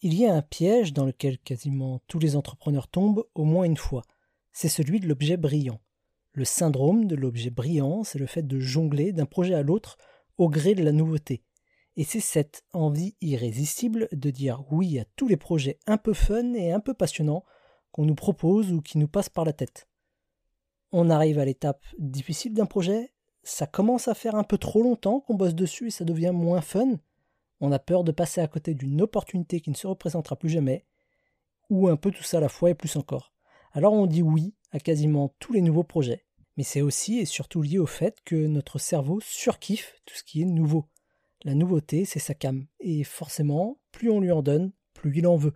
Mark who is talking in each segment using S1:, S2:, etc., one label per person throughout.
S1: Il y a un piège dans lequel quasiment tous les entrepreneurs tombent au moins une fois. C'est celui de l'objet brillant. Le syndrome de l'objet brillant, c'est le fait de jongler d'un projet à l'autre au gré de la nouveauté. Et c'est cette envie irrésistible de dire oui à tous les projets un peu fun et un peu passionnants qu'on nous propose ou qui nous passent par la tête. On arrive à l'étape difficile d'un projet, ça commence à faire un peu trop longtemps qu'on bosse dessus et ça devient moins fun, on a peur de passer à côté d'une opportunité qui ne se représentera plus jamais, ou un peu tout ça à la fois et plus encore. Alors on dit oui à quasiment tous les nouveaux projets. Mais c'est aussi et surtout lié au fait que notre cerveau surkiffe tout ce qui est nouveau. La nouveauté, c'est sa cam, et forcément, plus on lui en donne, plus il en veut.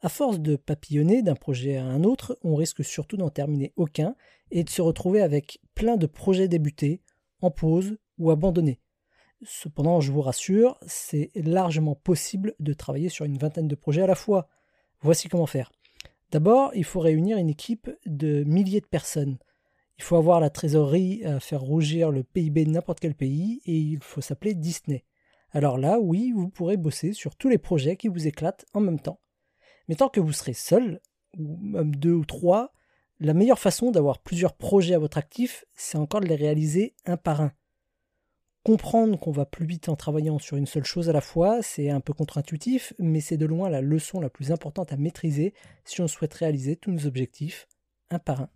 S1: À force de papillonner d'un projet à un autre, on risque surtout d'en terminer aucun et de se retrouver avec plein de projets débutés, en pause ou abandonnés. Cependant, je vous rassure, c'est largement possible de travailler sur une vingtaine de projets à la fois. Voici comment faire. D'abord, il faut réunir une équipe de milliers de personnes. Il faut avoir la trésorerie à faire rougir le PIB de n'importe quel pays et il faut s'appeler Disney. Alors là, oui, vous pourrez bosser sur tous les projets qui vous éclatent en même temps. Mais tant que vous serez seul, ou même deux ou trois, la meilleure façon d'avoir plusieurs projets à votre actif, c'est encore de les réaliser un par un. Comprendre qu'on va plus vite en travaillant sur une seule chose à la fois, c'est un peu contre-intuitif, mais c'est de loin la leçon la plus importante à maîtriser si on souhaite réaliser tous nos objectifs un par un.